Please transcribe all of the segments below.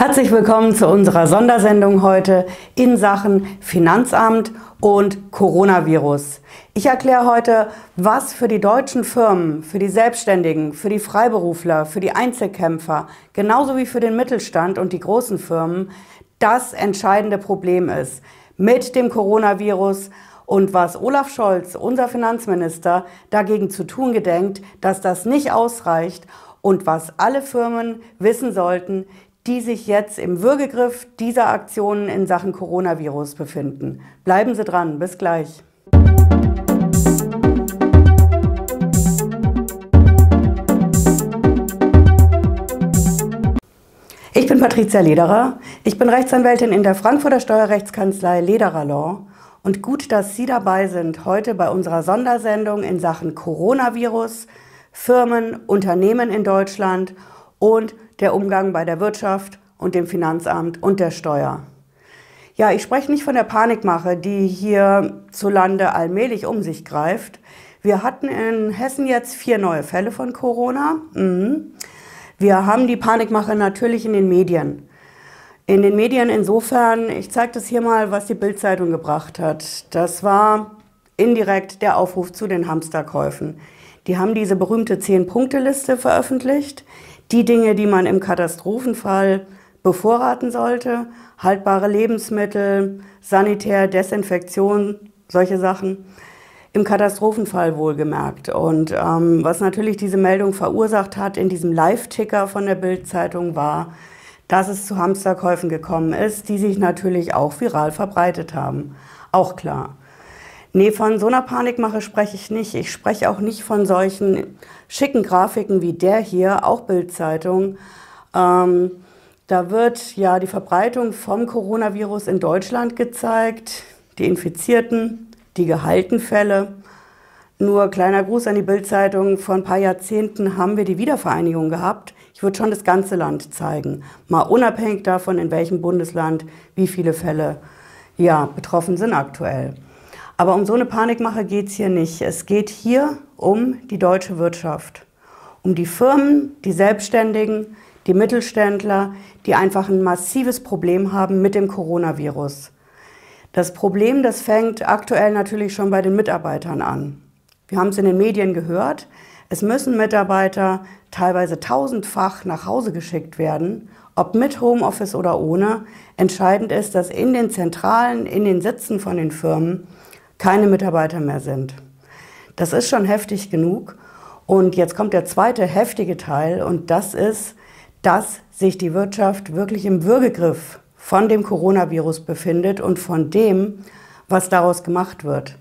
Herzlich willkommen zu unserer Sondersendung heute in Sachen Finanzamt und Coronavirus. Ich erkläre heute, was für die deutschen Firmen, für die Selbstständigen, für die Freiberufler, für die Einzelkämpfer, genauso wie für den Mittelstand und die großen Firmen das entscheidende Problem ist mit dem Coronavirus und was Olaf Scholz, unser Finanzminister, dagegen zu tun gedenkt, dass das nicht ausreicht und was alle Firmen wissen sollten, die sich jetzt im Würgegriff dieser Aktionen in Sachen Coronavirus befinden. Bleiben Sie dran, bis gleich. Ich bin Patricia Lederer. Ich bin Rechtsanwältin in der Frankfurter Steuerrechtskanzlei Lederer Law. Und gut, dass Sie dabei sind heute bei unserer Sondersendung in Sachen Coronavirus, Firmen, Unternehmen in Deutschland und der Umgang bei der Wirtschaft und dem Finanzamt und der Steuer. Ja, ich spreche nicht von der Panikmache, die hier zu Lande allmählich um sich greift. Wir hatten in Hessen jetzt vier neue Fälle von Corona. Mhm. Wir haben die Panikmache natürlich in den Medien. In den Medien insofern, ich zeige das hier mal, was die Bildzeitung gebracht hat. Das war indirekt der Aufruf zu den Hamsterkäufen. Die haben diese berühmte Zehn-Punkte-Liste veröffentlicht die Dinge, die man im Katastrophenfall bevorraten sollte, haltbare Lebensmittel, Sanitär, Desinfektion, solche Sachen, im Katastrophenfall wohlgemerkt. Und ähm, was natürlich diese Meldung verursacht hat in diesem Live-Ticker von der Bild-Zeitung war, dass es zu Hamsterkäufen gekommen ist, die sich natürlich auch viral verbreitet haben. Auch klar. Nee, von so einer Panikmache spreche ich nicht. Ich spreche auch nicht von solchen schicken Grafiken wie der hier, auch Bildzeitung. Ähm, da wird ja die Verbreitung vom Coronavirus in Deutschland gezeigt, die Infizierten, die gehaltenen Fälle. Nur kleiner Gruß an die Bildzeitung. Vor ein paar Jahrzehnten haben wir die Wiedervereinigung gehabt. Ich würde schon das ganze Land zeigen. Mal unabhängig davon, in welchem Bundesland wie viele Fälle ja, betroffen sind aktuell. Aber um so eine Panikmache geht es hier nicht. Es geht hier um die deutsche Wirtschaft, um die Firmen, die Selbstständigen, die Mittelständler, die einfach ein massives Problem haben mit dem Coronavirus. Das Problem, das fängt aktuell natürlich schon bei den Mitarbeitern an. Wir haben es in den Medien gehört. Es müssen Mitarbeiter teilweise tausendfach nach Hause geschickt werden, ob mit Homeoffice oder ohne. Entscheidend ist, dass in den Zentralen, in den Sitzen von den Firmen keine Mitarbeiter mehr sind. Das ist schon heftig genug. Und jetzt kommt der zweite heftige Teil und das ist, dass sich die Wirtschaft wirklich im Würgegriff von dem Coronavirus befindet und von dem, was daraus gemacht wird.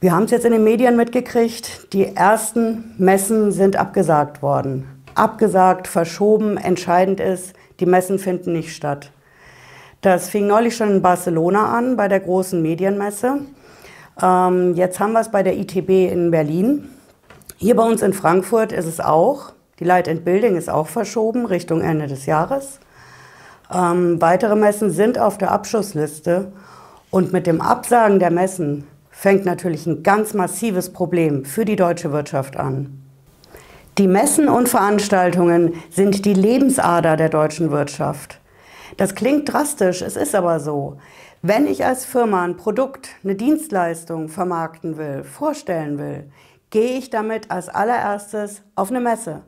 Wir haben es jetzt in den Medien mitgekriegt, die ersten Messen sind abgesagt worden. Abgesagt, verschoben, entscheidend ist, die Messen finden nicht statt. Das fing neulich schon in Barcelona an, bei der großen Medienmesse. Ähm, jetzt haben wir es bei der ITB in Berlin. Hier bei uns in Frankfurt ist es auch. Die Light and Building ist auch verschoben Richtung Ende des Jahres. Ähm, weitere Messen sind auf der Abschussliste. Und mit dem Absagen der Messen fängt natürlich ein ganz massives Problem für die deutsche Wirtschaft an. Die Messen und Veranstaltungen sind die Lebensader der deutschen Wirtschaft. Das klingt drastisch, es ist aber so. Wenn ich als Firma ein Produkt, eine Dienstleistung vermarkten will, vorstellen will, gehe ich damit als allererstes auf eine Messe.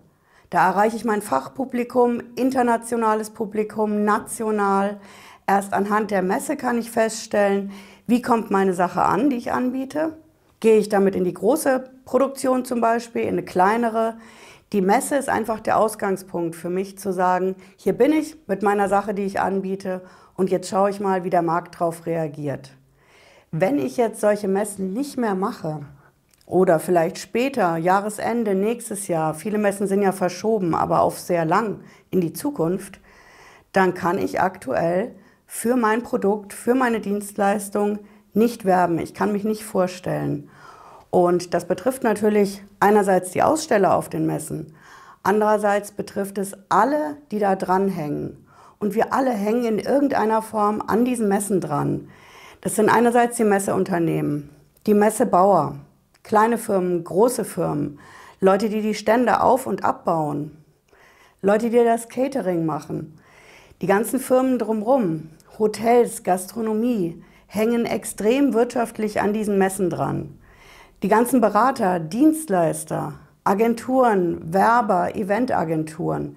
Da erreiche ich mein Fachpublikum, internationales Publikum, national. Erst anhand der Messe kann ich feststellen, wie kommt meine Sache an, die ich anbiete. Gehe ich damit in die große Produktion zum Beispiel, in eine kleinere. Die Messe ist einfach der Ausgangspunkt für mich zu sagen, hier bin ich mit meiner Sache, die ich anbiete und jetzt schaue ich mal, wie der Markt darauf reagiert. Wenn ich jetzt solche Messen nicht mehr mache oder vielleicht später, Jahresende, nächstes Jahr, viele Messen sind ja verschoben, aber auf sehr lang in die Zukunft, dann kann ich aktuell für mein Produkt, für meine Dienstleistung nicht werben. Ich kann mich nicht vorstellen. Und das betrifft natürlich einerseits die Aussteller auf den Messen, andererseits betrifft es alle, die da dranhängen. Und wir alle hängen in irgendeiner Form an diesen Messen dran. Das sind einerseits die Messeunternehmen, die Messebauer, kleine Firmen, große Firmen, Leute, die die Stände auf und abbauen, Leute, die das Catering machen. Die ganzen Firmen drumherum, Hotels, Gastronomie, hängen extrem wirtschaftlich an diesen Messen dran. Die ganzen Berater, Dienstleister, Agenturen, Werber, Eventagenturen.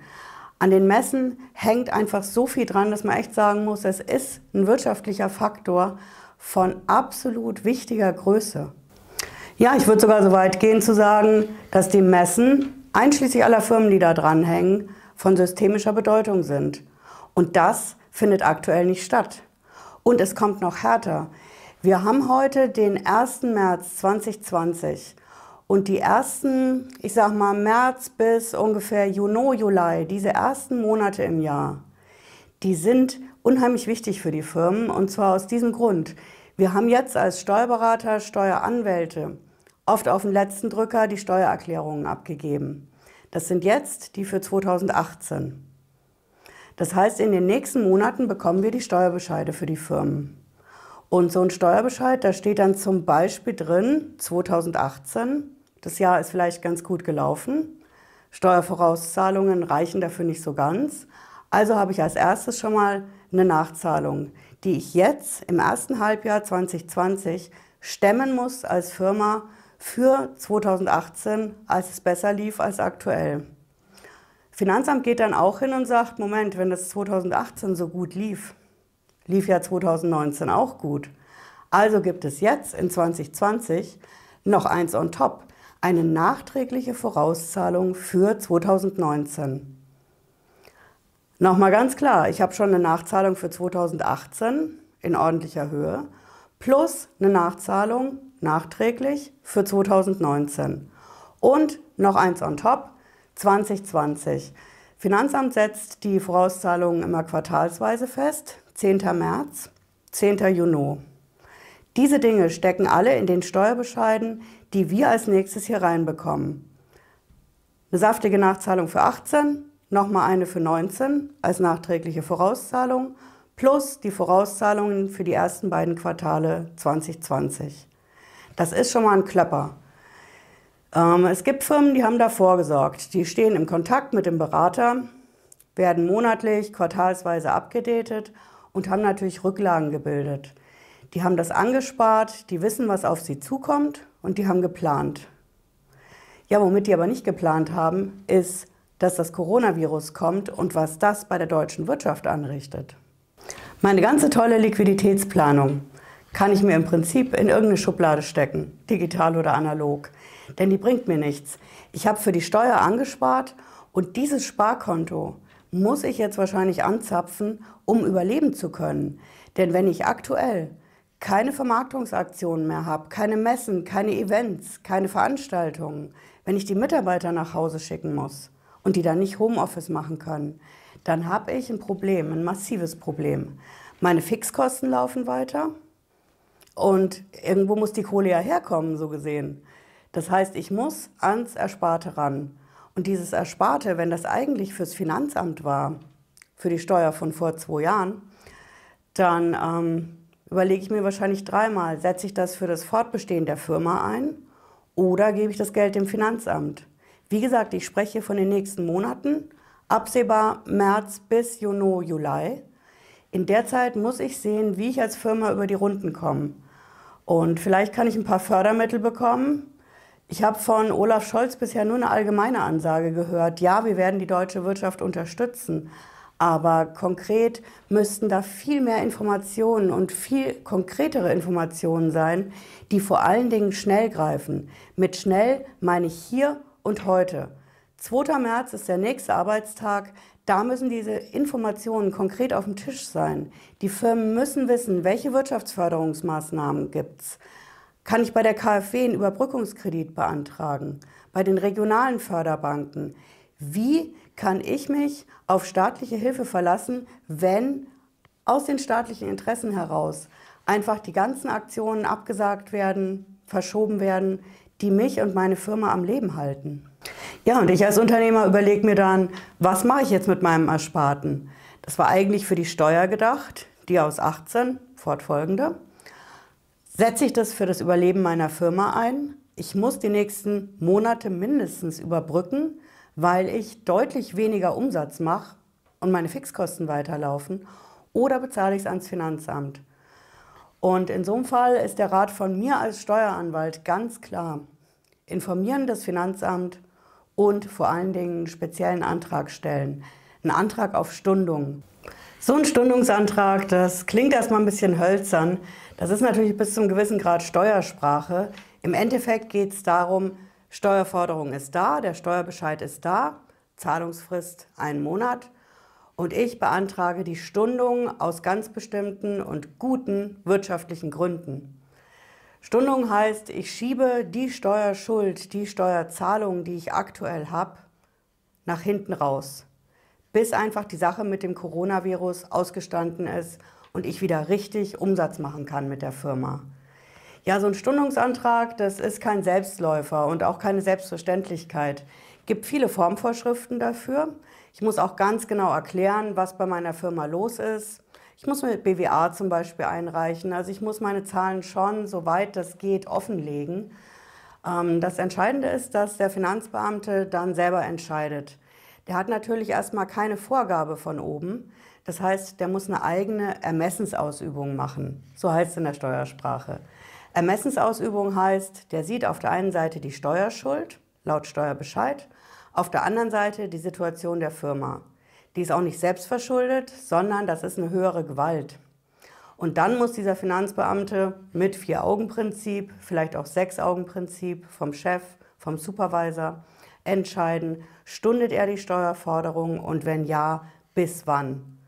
An den Messen hängt einfach so viel dran, dass man echt sagen muss, es ist ein wirtschaftlicher Faktor von absolut wichtiger Größe. Ja, ich würde sogar so weit gehen zu sagen, dass die Messen, einschließlich aller Firmen, die da dranhängen, von systemischer Bedeutung sind. Und das findet aktuell nicht statt. Und es kommt noch härter. Wir haben heute den 1. März 2020 und die ersten, ich sag mal März bis ungefähr Juni, Juli, diese ersten Monate im Jahr, die sind unheimlich wichtig für die Firmen und zwar aus diesem Grund. Wir haben jetzt als Steuerberater, Steueranwälte oft auf den letzten Drücker die Steuererklärungen abgegeben. Das sind jetzt die für 2018. Das heißt, in den nächsten Monaten bekommen wir die Steuerbescheide für die Firmen. Und so ein Steuerbescheid, da steht dann zum Beispiel drin, 2018, das Jahr ist vielleicht ganz gut gelaufen. Steuervorauszahlungen reichen dafür nicht so ganz. Also habe ich als erstes schon mal eine Nachzahlung, die ich jetzt im ersten Halbjahr 2020 stemmen muss als Firma für 2018, als es besser lief als aktuell. Finanzamt geht dann auch hin und sagt, Moment, wenn das 2018 so gut lief, lief ja 2019 auch gut. Also gibt es jetzt in 2020 noch eins on top eine nachträgliche Vorauszahlung für 2019. Nochmal ganz klar, ich habe schon eine Nachzahlung für 2018 in ordentlicher Höhe plus eine Nachzahlung nachträglich für 2019 und noch eins on top 2020. Finanzamt setzt die Vorauszahlungen immer quartalsweise fest, 10. März, 10. Juni. Diese Dinge stecken alle in den Steuerbescheiden, die wir als nächstes hier reinbekommen. Eine saftige Nachzahlung für 18, nochmal eine für 19 als nachträgliche Vorauszahlung plus die Vorauszahlungen für die ersten beiden Quartale 2020. Das ist schon mal ein Klöpper. Ähm, es gibt Firmen, die haben da vorgesorgt. Die stehen im Kontakt mit dem Berater, werden monatlich, quartalsweise abgedatet und haben natürlich Rücklagen gebildet. Die haben das angespart, die wissen, was auf sie zukommt und die haben geplant. Ja, womit die aber nicht geplant haben, ist, dass das Coronavirus kommt und was das bei der deutschen Wirtschaft anrichtet. Meine ganze tolle Liquiditätsplanung kann ich mir im Prinzip in irgendeine Schublade stecken, digital oder analog, denn die bringt mir nichts. Ich habe für die Steuer angespart und dieses Sparkonto muss ich jetzt wahrscheinlich anzapfen, um überleben zu können. Denn wenn ich aktuell keine Vermarktungsaktionen mehr habe, keine Messen, keine Events, keine Veranstaltungen, wenn ich die Mitarbeiter nach Hause schicken muss und die dann nicht Homeoffice machen können, dann habe ich ein Problem, ein massives Problem. Meine Fixkosten laufen weiter und irgendwo muss die Kohle ja herkommen, so gesehen. Das heißt, ich muss ans Ersparte ran. Und dieses Ersparte, wenn das eigentlich fürs Finanzamt war, für die Steuer von vor zwei Jahren, dann ähm, überlege ich mir wahrscheinlich dreimal, setze ich das für das Fortbestehen der Firma ein oder gebe ich das Geld dem Finanzamt. Wie gesagt, ich spreche von den nächsten Monaten, absehbar März bis Juni, Juli. In der Zeit muss ich sehen, wie ich als Firma über die Runden komme. Und vielleicht kann ich ein paar Fördermittel bekommen. Ich habe von Olaf Scholz bisher nur eine allgemeine Ansage gehört. Ja, wir werden die deutsche Wirtschaft unterstützen. Aber konkret müssten da viel mehr Informationen und viel konkretere Informationen sein, die vor allen Dingen schnell greifen. Mit schnell meine ich hier und heute. 2. März ist der nächste Arbeitstag. Da müssen diese Informationen konkret auf dem Tisch sein. Die Firmen müssen wissen, welche Wirtschaftsförderungsmaßnahmen gibt es. Kann ich bei der KfW einen Überbrückungskredit beantragen? Bei den regionalen Förderbanken? Wie kann ich mich auf staatliche Hilfe verlassen, wenn aus den staatlichen Interessen heraus einfach die ganzen Aktionen abgesagt werden, verschoben werden, die mich und meine Firma am Leben halten. Ja, und ich als Unternehmer überlege mir dann, was mache ich jetzt mit meinem Ersparten? Das war eigentlich für die Steuer gedacht, die aus 18, fortfolgende. Setze ich das für das Überleben meiner Firma ein? Ich muss die nächsten Monate mindestens überbrücken, weil ich deutlich weniger Umsatz mache und meine Fixkosten weiterlaufen oder bezahle ich es ans Finanzamt? Und in so einem Fall ist der Rat von mir als Steueranwalt ganz klar. Informieren das Finanzamt und vor allen Dingen einen speziellen Antrag stellen. Einen Antrag auf Stundung. So ein Stundungsantrag, das klingt erstmal ein bisschen hölzern. Das ist natürlich bis zum gewissen Grad Steuersprache. Im Endeffekt geht es darum, Steuerforderung ist da, der Steuerbescheid ist da, Zahlungsfrist ein Monat und ich beantrage die Stundung aus ganz bestimmten und guten wirtschaftlichen Gründen. Stundung heißt, ich schiebe die Steuerschuld, die Steuerzahlung, die ich aktuell habe, nach hinten raus, bis einfach die Sache mit dem Coronavirus ausgestanden ist und ich wieder richtig Umsatz machen kann mit der Firma. Ja, so ein Stundungsantrag, das ist kein Selbstläufer und auch keine Selbstverständlichkeit. Gibt viele Formvorschriften dafür. Ich muss auch ganz genau erklären, was bei meiner Firma los ist. Ich muss mit BWA zum Beispiel einreichen. Also ich muss meine Zahlen schon, soweit das geht, offenlegen. Ähm, das Entscheidende ist, dass der Finanzbeamte dann selber entscheidet. Der hat natürlich erstmal keine Vorgabe von oben. Das heißt, der muss eine eigene Ermessensausübung machen. So heißt es in der Steuersprache. Ermessensausübung heißt, der sieht auf der einen Seite die Steuerschuld, laut Steuerbescheid, auf der anderen Seite die Situation der Firma. Die ist auch nicht selbst verschuldet, sondern das ist eine höhere Gewalt. Und dann muss dieser Finanzbeamte mit Vier-Augen-Prinzip, vielleicht auch Sechs-Augen-Prinzip vom Chef, vom Supervisor entscheiden, stundet er die Steuerforderung und wenn ja, bis wann.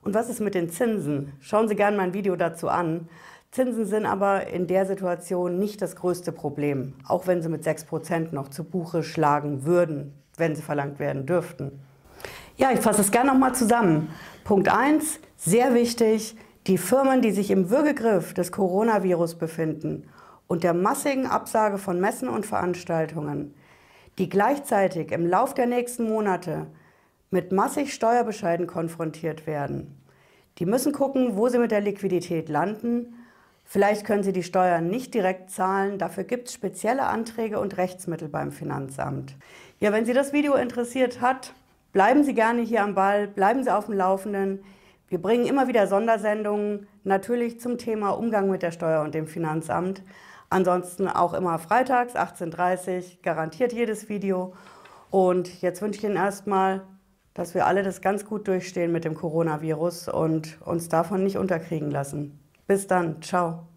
Und was ist mit den Zinsen? Schauen Sie gerne mein Video dazu an. Zinsen sind aber in der Situation nicht das größte Problem, auch wenn sie mit 6% noch zu Buche schlagen würden, wenn sie verlangt werden dürften. Ja, ich fasse es gerne nochmal zusammen. Punkt 1, sehr wichtig, die Firmen, die sich im Würgegriff des Coronavirus befinden und der massigen Absage von Messen und Veranstaltungen, die gleichzeitig im Lauf der nächsten Monate mit massig Steuerbescheiden konfrontiert werden, die müssen gucken, wo sie mit der Liquidität landen Vielleicht können Sie die Steuern nicht direkt zahlen, dafür gibt es spezielle Anträge und Rechtsmittel beim Finanzamt. Ja, wenn Sie das Video interessiert hat, bleiben Sie gerne hier am Ball, bleiben Sie auf dem Laufenden. Wir bringen immer wieder Sondersendungen, natürlich zum Thema Umgang mit der Steuer und dem Finanzamt. Ansonsten auch immer freitags 18.30 Uhr, garantiert jedes Video. Und jetzt wünsche ich Ihnen erstmal, dass wir alle das ganz gut durchstehen mit dem Coronavirus und uns davon nicht unterkriegen lassen. Bis dann, ciao.